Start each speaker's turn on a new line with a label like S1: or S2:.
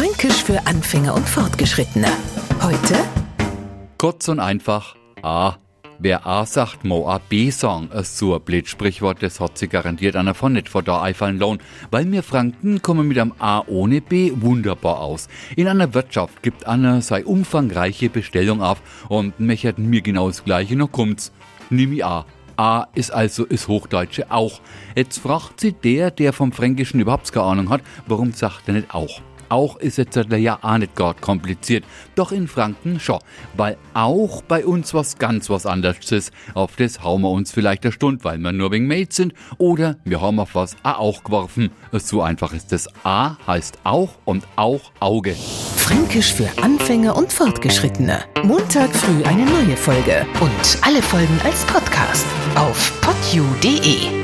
S1: Fränkisch für Anfänger und Fortgeschrittene. Heute
S2: Kurz und einfach A. Wer A sagt, mo A B sagen. Es so blöd Sprichwort, das hat sich garantiert einer von nicht vor da einfallen lohn. Weil wir Franken kommen mit einem A ohne B wunderbar aus. In einer Wirtschaft gibt einer sei umfangreiche Bestellung auf und mechert mir genau das Gleiche, noch kommt's. Nimm A. A ist also ist Hochdeutsche auch. Jetzt fragt sie der, der vom Fränkischen überhaupt keine Ahnung hat, warum sagt er nicht auch? Auch ist jetzt ja auch nicht gerade kompliziert. Doch in Franken schon. Weil auch bei uns was ganz was anderes ist. Auf das hauen wir uns vielleicht eine Stunde, weil wir nur wegen Mates sind. Oder wir haben auf was A auch geworfen. So einfach ist das. A heißt auch und auch Auge.
S1: Fränkisch für Anfänger und Fortgeschrittene. Montag früh eine neue Folge. Und alle Folgen als Podcast auf podu.de.